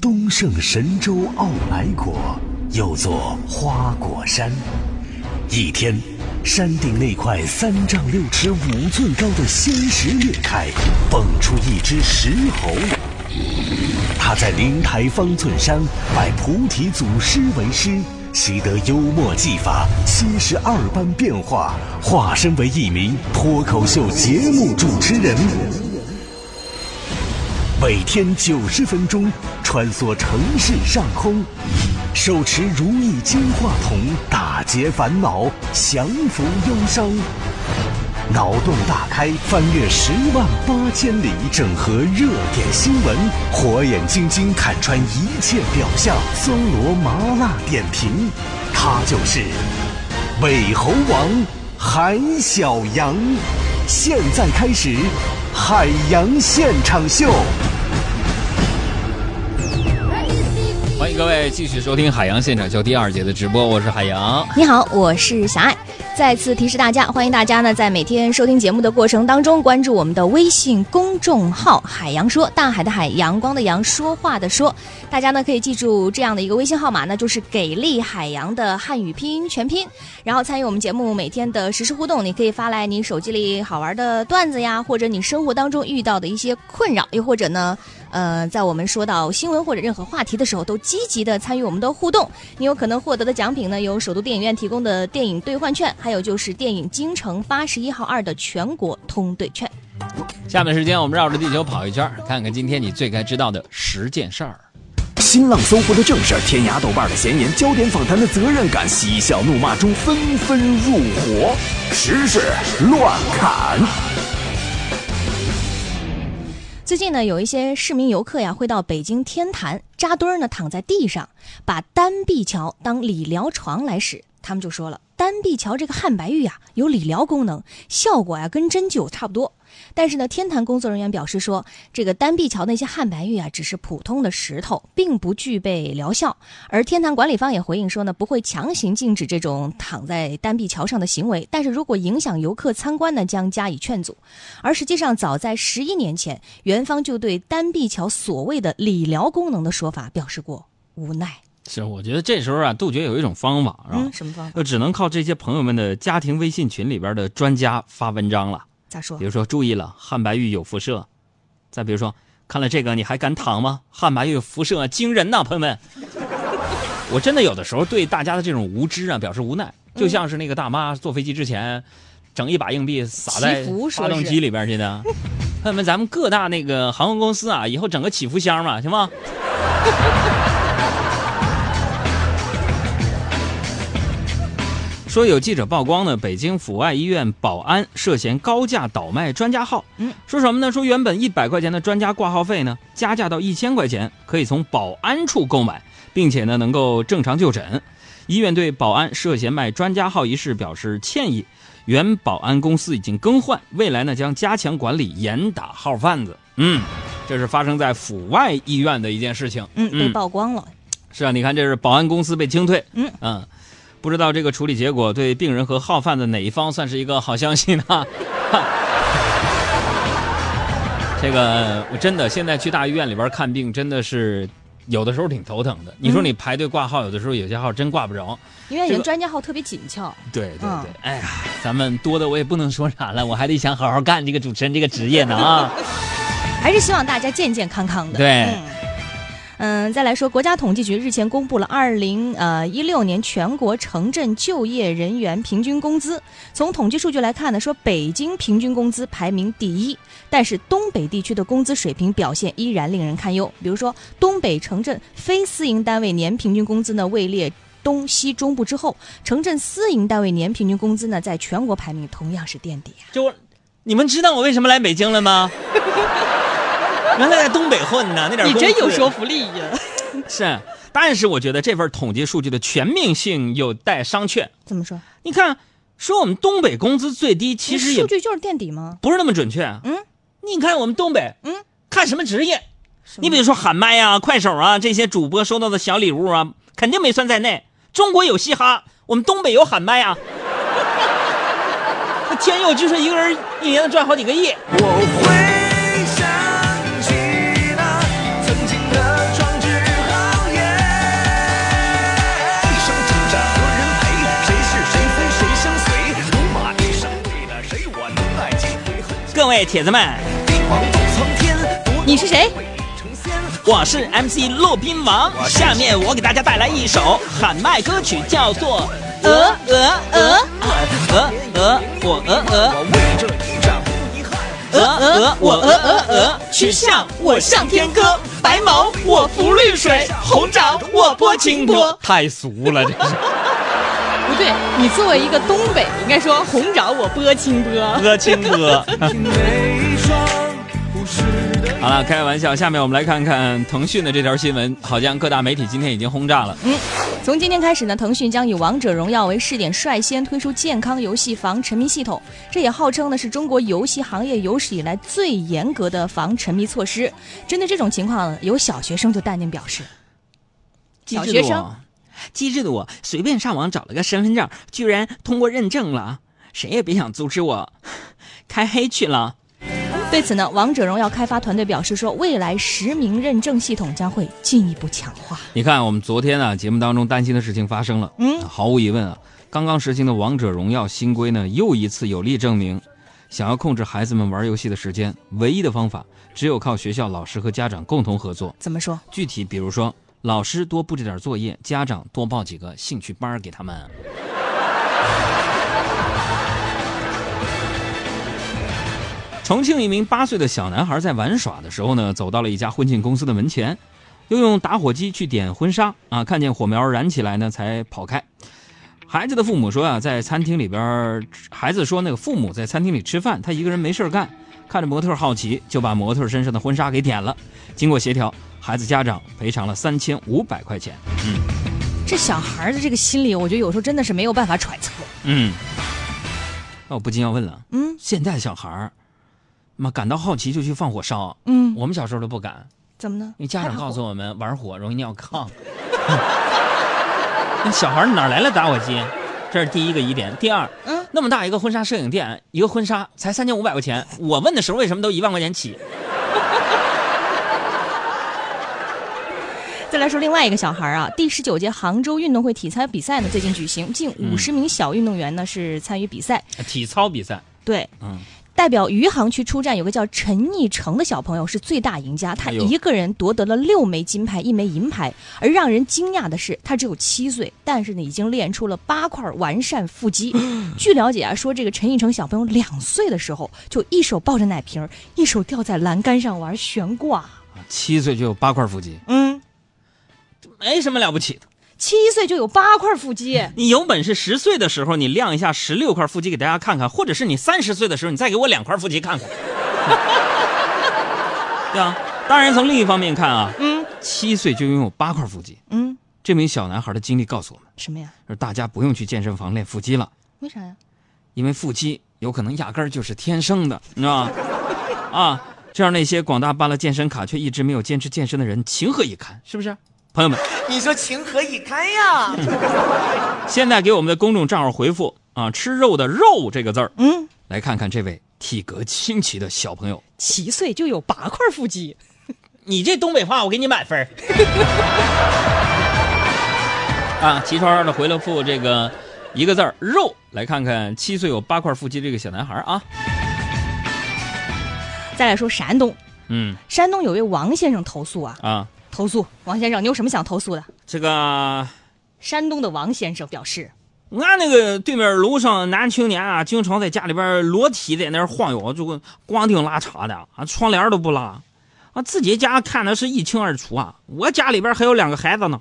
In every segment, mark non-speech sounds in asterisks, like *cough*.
东胜神州傲来国，又作花果山。一天，山顶那块三丈六尺五寸高的仙石裂开，蹦出一只石猴。他在灵台方寸山拜菩提祖师为师，习得幽默技法，七十二般变化，化身为一名脱口秀节目主持人。每天九十分钟，穿梭城市上空，手持如意金话筒，打劫烦恼，降服忧伤。脑洞大开，翻越十万八千里，整合热点新闻，火眼金睛看穿一切表象，搜罗麻辣点评。他就是尾猴王韩小阳。现在开始，海洋现场秀。迎各位继续收听《海洋现场秀》第二节的直播，我是海洋。你好，我是小爱。再次提示大家，欢迎大家呢在每天收听节目的过程当中，关注我们的微信公众号“海洋说”，大海的海，阳光的阳，说话的说。大家呢可以记住这样的一个微信号码那，就是“给力海洋”的汉语拼音全拼，然后参与我们节目每天的实时互动。你可以发来你手机里好玩的段子呀，或者你生活当中遇到的一些困扰，又或者呢，呃，在我们说到新闻或者任何话题的时候，都积极的参与我们的互动。你有可能获得的奖品呢，有首都电影院提供的电影兑换券，还有就是电影《京城八十一号二》的全国通兑券。下面时间我们绕着地球跑一圈，看看今天你最该知道的十件事儿。新浪搜狐的正事儿，天涯豆瓣的闲言，焦点访谈的责任感，嬉笑怒骂中纷纷入伙，时事乱砍。最近呢，有一些市民游客呀，会到北京天坛扎堆儿呢，躺在地上，把单臂桥当理疗床来使。他们就说了，丹碧桥这个汉白玉啊，有理疗功能，效果呀跟针灸差不多。但是呢，天坛工作人员表示说，这个丹碧桥那些汉白玉啊，只是普通的石头，并不具备疗效。而天坛管理方也回应说呢，不会强行禁止这种躺在丹碧桥上的行为，但是如果影响游客参观呢，将加以劝阻。而实际上，早在十一年前，园方就对丹碧桥所谓的理疗功能的说法表示过无奈。是，我觉得这时候啊，杜绝有一种方法，是吧？嗯，什么方法？就只能靠这些朋友们的家庭微信群里边的专家发文章了。咋说比？如说，注意了，汉白玉有辐射。再比如说，看了这个你还敢躺吗？汉白玉辐射惊人呐，朋友们！我真的有的时候对大家的这种无知啊表示无奈，就像是那个大妈坐飞机之前，整一把硬币撒在发动机里边去的。*laughs* 朋友们，咱们各大那个航空公司啊，以后整个祈福箱嘛，行吗？说有记者曝光呢，北京阜外医院保安涉嫌高价倒卖专家号。嗯，说什么呢？说原本一百块钱的专家挂号费呢，加价到一千块钱，可以从保安处购买，并且呢能够正常就诊。医院对保安涉嫌卖专家号一事表示歉意，原保安公司已经更换，未来呢将加强管理，严打号贩子。嗯，这是发生在阜外医院的一件事情。嗯，被曝光了。是啊，你看这是保安公司被清退。嗯不知道这个处理结果对病人和号贩子哪一方算是一个好消息呢？*laughs* 这个我真的现在去大医院里边看病，真的是有的时候挺头疼的。你说你排队挂号，有的时候有些号真挂不着。因为这个人专家号特别紧俏。对对对，嗯哎呀，咱们多的我也不能说啥了，我还得想好好干这个主持人这个职业呢啊。*laughs* 还是希望大家健健康康的。对嗯。再来说，国家统计局日前公布了二零呃一六年全国城镇就业人员平均工资。从统计数据来看呢，说北京平均工资排名第一，但是东北地区的工资水平表现依然令人堪忧。比如说，东北城镇非私营单位年平均工资呢位列东西中部之后，城镇私营单位年平均工资呢在全国排名同样是垫底啊。就你们知道我为什么来北京了吗？原来在东北混呢，那点你真有说服力呀！*laughs* 是，但是我觉得这份统计数据的全面性有待商榷。怎么说？你看，说我们东北工资最低，其实数据就是垫底吗？不是那么准确。嗯，你看我们东北，嗯，看什么职业？你比如说喊麦啊、快手啊这些主播收到的小礼物啊，肯定没算在内。中国有嘻哈，我们东北有喊麦啊。*laughs* 那天佑就是一个人一年能赚好几个亿。我会位铁子们，你是谁？我是 MC 骆宾王。下面我给大家带来一首喊麦歌曲，叫做《鹅鹅鹅鹅鹅我鹅鹅鹅鹅我鹅鹅鹅，曲项我向天歌，白毛我浮绿水，红掌我拨清波。太俗了，这是。不对，你作为一个东北，应该说红掌我拨清波。*laughs* 拨清波。*laughs* 好了，开个玩笑。下面我们来看看腾讯的这条新闻，好像各大媒体今天已经轰炸了。嗯，从今天开始呢，腾讯将以《王者荣耀》为试点，率先推出健康游戏防沉迷系统。这也号称呢是中国游戏行业有史以来最严格的防沉迷措施。针对这种情况，有小学生就淡定表示：“小学生，机智的我随便上网找了个身份证，居然通过认证了，谁也别想阻止我，*laughs* 开黑去了。”对此呢，王者荣耀开发团队表示说，未来实名认证系统将会进一步强化。你看，我们昨天啊节目当中担心的事情发生了。嗯，毫无疑问啊，刚刚实行的王者荣耀新规呢，又一次有力证明，想要控制孩子们玩游戏的时间，唯一的方法只有靠学校老师和家长共同合作。怎么说？具体比如说，老师多布置点作业，家长多报几个兴趣班给他们。*laughs* 重庆一名八岁的小男孩在玩耍的时候呢，走到了一家婚庆公司的门前，又用打火机去点婚纱啊，看见火苗燃起来呢，才跑开。孩子的父母说啊，在餐厅里边，孩子说那个父母在餐厅里吃饭，他一个人没事干，看着模特好奇，就把模特身上的婚纱给点了。经过协调，孩子家长赔偿了三千五百块钱。嗯，这小孩的这个心理，我觉得有时候真的是没有办法揣测。嗯，那我不禁要问了，嗯，现在小孩儿。妈感到好奇就去放火烧，嗯，我们小时候都不敢，怎么呢？因为家长告诉我们玩火容易尿炕。*laughs* 那小孩哪来了打火机？这是第一个疑点。第二，嗯，那么大一个婚纱摄影店，一个婚纱才三千五百块钱，我问的时候为什么都一万块钱起？再来说另外一个小孩啊，第十九届杭州运动会体操比赛呢最近举行，近五十名小运动员呢是参与比赛，体操比赛。对，嗯。代表余杭区出战，有个叫陈义成的小朋友是最大赢家，他一个人夺得了六枚金牌，一枚银牌。而让人惊讶的是，他只有七岁，但是呢，已经练出了八块完善腹肌。*laughs* 据了解啊，说这个陈义成小朋友两岁的时候就一手抱着奶瓶，一手吊在栏杆上玩悬挂。七岁就有八块腹肌，嗯，没什么了不起的。七岁就有八块腹肌，你有本事十岁的时候你亮一下十六块腹肌给大家看看，或者是你三十岁的时候你再给我两块腹肌看看。*laughs* 对啊，当然从另一方面看啊，嗯，七岁就拥有八块腹肌，嗯，这名小男孩的经历告诉我们什么呀？说大家不用去健身房练腹肌了，为啥呀？因为腹肌有可能压根儿就是天生的，你知道吗？*laughs* 啊，这让那些广大办了健身卡却一直没有坚持健身的人情何以堪？是不是？朋友们，*laughs* 你说情何以堪呀？*laughs* 现在给我们的公众账号回复啊“吃肉的肉”这个字儿，嗯，来看看这位体格清奇的小朋友，七岁就有八块腹肌，*laughs* 你这东北话我给你满分啊，齐刷刷的回了复这个一个字儿“肉”，来看看七岁有八块腹肌这个小男孩啊。再来说山东，嗯，山东有位王先生投诉啊啊。投诉王先生，你有什么想投诉的？这个山东的王先生表示，俺那个对面楼上男青年啊，经常在家里边裸体在那儿晃悠，就光腚拉碴的，啊，窗帘都不拉，啊，自己家看的是一清二楚啊。我家里边还有两个孩子呢。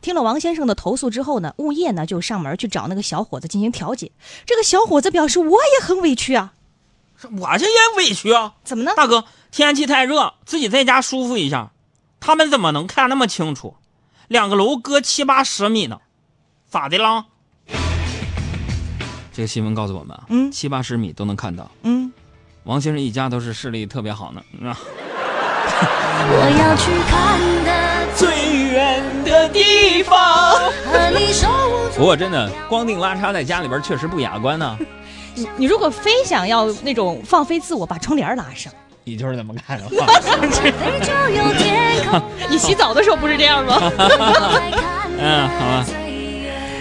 听了王先生的投诉之后呢，物业呢就上门去找那个小伙子进行调解。这个小伙子表示，我也很委屈啊，我这也委屈啊。怎么呢？大哥，天气太热，自己在家舒服一下。他们怎么能看那么清楚？两个楼隔七八十米呢，咋的了？这个新闻告诉我们，嗯，七八十米都能看到，嗯，王先生一家都是视力特别好呢，啊。我要去看的最远的地方。和你手舞不过真的，光腚拉碴在家里边确实不雅观呢。*laughs* 你你如果非想要那种放飞自我，把窗帘拉上。你就是那么干的话，*laughs* 你洗澡的时候不是这样吗？*laughs* 嗯，好吧。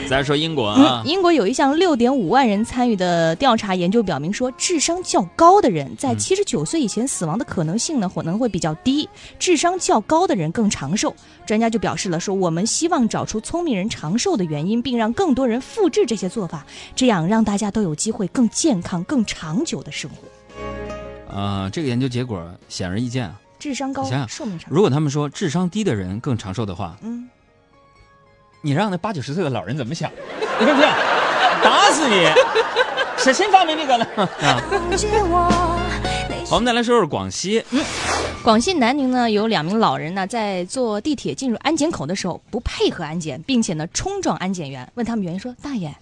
再说英国啊嗯，，英国有一项六点五万人参与的调查研究表明说，智商较高的人在嗯七十九岁以前死亡的可能性呢，可能会比较低；智商较高的人更长寿。专家就表示了说，我们希望找出聪明人长寿的原因，并让更多人复制这些做法，这样让大家都有机会更健康、更长久的生活。啊，这个研究结果显而易见啊。智商高你想想，寿命长。如果他们说智商低的人更长寿的话，嗯，你让那八九十岁的老人怎么想？*laughs* 你说不是？打死你！谁先发明这个的？*laughs* 啊，我们再来说说广西。嗯广西南宁呢有两名老人呢，在坐地铁进入安检口的时候不配合安检，并且呢冲撞安检员，问他们原因说：“大爷，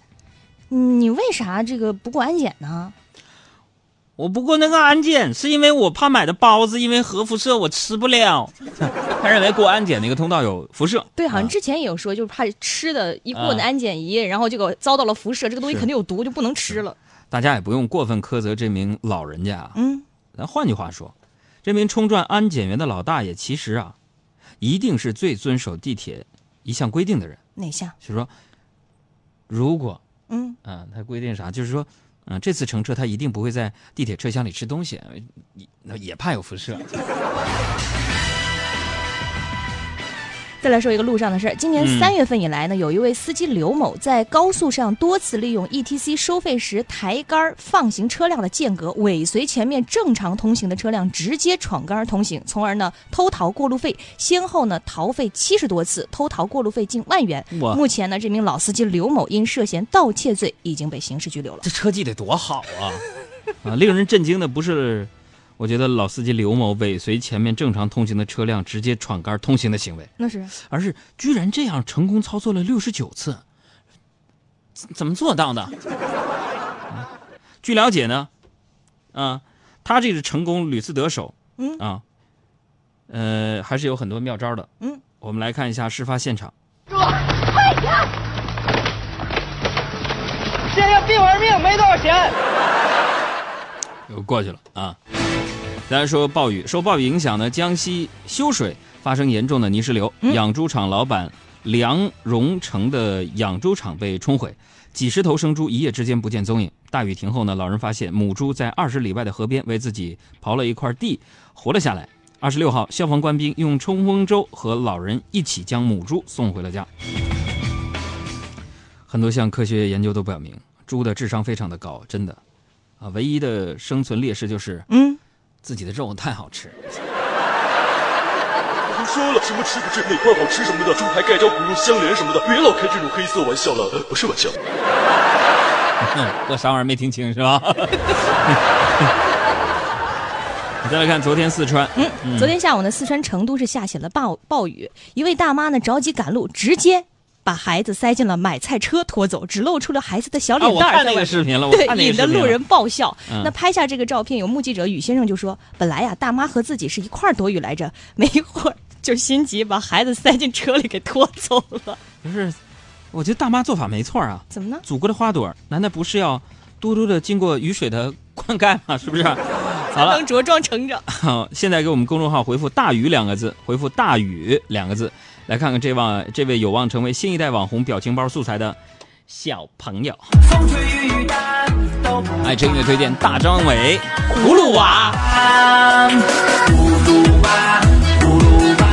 你为啥这个不过安检呢我不过那个安检是因为我怕买的包子因为核辐射我吃不了。*laughs* 他认为过安检那个通道有辐射。？”对，好像啊之前也有说，就是怕吃的一过那啊安检仪，然后这个遭到了辐射，这个东西肯定有毒，就不能吃了。大家也不用过分苛责这名老人家啊。嗯，咱换句话说，这名冲撞安检员的老大爷，其实啊，一定是最遵守地铁一项规定的人。哪项？就是说，如果嗯，啊，他规定啥？就是说，嗯、这次乘车他一定不会在地铁车厢里吃东西，也怕有辐射。再来说一个路上的事儿。今年嗯三月份以来呢，有一位司机刘某在高速上多次利用 ETC 收费时抬杆放行车辆的间隔，尾随前面正常通行的车辆，直接闯杆通行，从而呢偷逃过路费，先后呢逃费七十多次，偷逃过路费近万元。目前呢，这名老司机刘某因涉嫌盗窃罪已经被刑事拘留了。这车技得多好啊！*laughs* 啊，令人震惊的不是，我觉得老司机刘某尾随前面正常通行的车辆，直接闯杆通行的行为，那是而是居然这样成功操作了六十九次，怎怎么做到的？啊据了解呢，啊，他这是成功屡次得手，嗯啊，呃，还是有很多妙招的。嗯，我们来看一下事发现场。快点现在病玩命没多少钱。又过去了啊。再来说暴雨，受暴雨影响呢，江西修水发生严重的泥石流，嗯养猪场老板梁荣成的养猪场被冲毁，几十头生猪一夜之间不见踪影。大雨停后呢，老人发现母猪在二十里外的河边为自己刨了一块地，活了下来。二十六号，消防官兵用冲锋舟和老人一起将母猪送回了家。很多项科学研究都表明，猪的智商非常的高，真的。啊，唯一的生存劣势就是嗯，自己的肉太好吃。*laughs* 都说了什么吃不吃哪块好吃什么的，猪排盖浇骨肉相连什么的，别老开这种黑色玩笑了，不是玩笑。*laughs* 我啥玩意儿没听清是吧？*laughs* 你再来看昨天四川，嗯，昨天下午呢，四川成都是下起了暴暴雨，一位大妈呢着急赶路，直接把孩子塞进了买菜车拖走，只露出了孩子的小啊，脸蛋儿。我看那个视频了，我对看，那个视频了引得路人爆笑。嗯那拍下这个照片，有目击者宇先生就说：“本来呀，大妈和自己是一块儿躲雨来着，没一会儿就心急把孩子塞进车里给拖走了。不是，我觉得大妈做法没错啊。怎么呢？祖国的花朵难道不是要多多的经过雨水的 *laughs* 灌溉吗？是不是？好了能，茁壮成长。*laughs* 好，现在给我们公众号回复“大雨”两个字，回复“大雨”两个字，来看看这望这位有望成为新一代网红表情包素材的小朋友。风吹雨打都不爱这音乐推荐大张伟，葫芦娃。葫芦娃，葫芦娃，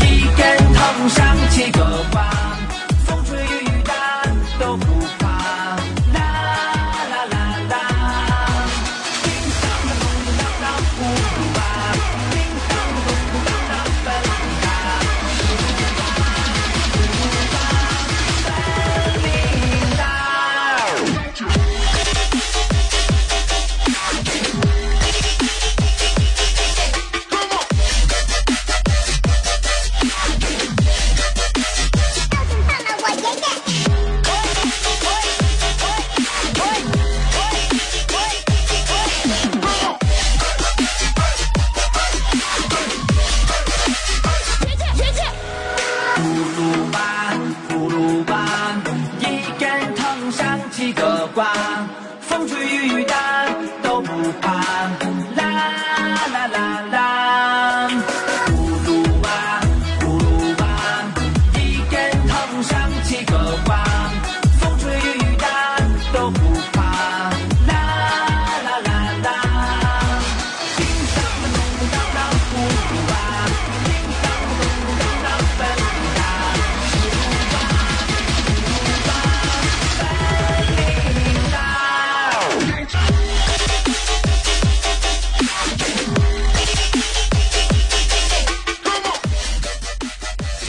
一根藤上七个弯，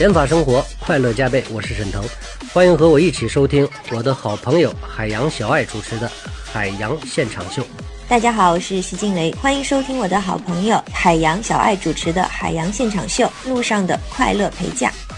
减法生活，快乐加倍。我是沈腾，欢迎和我一起收听我的好朋友海洋小爱主持的《海洋现场秀》。大家好，我是徐静蕾，欢迎收听我的好朋友海洋小爱主持的《海洋现场秀》，路上的快乐陪驾。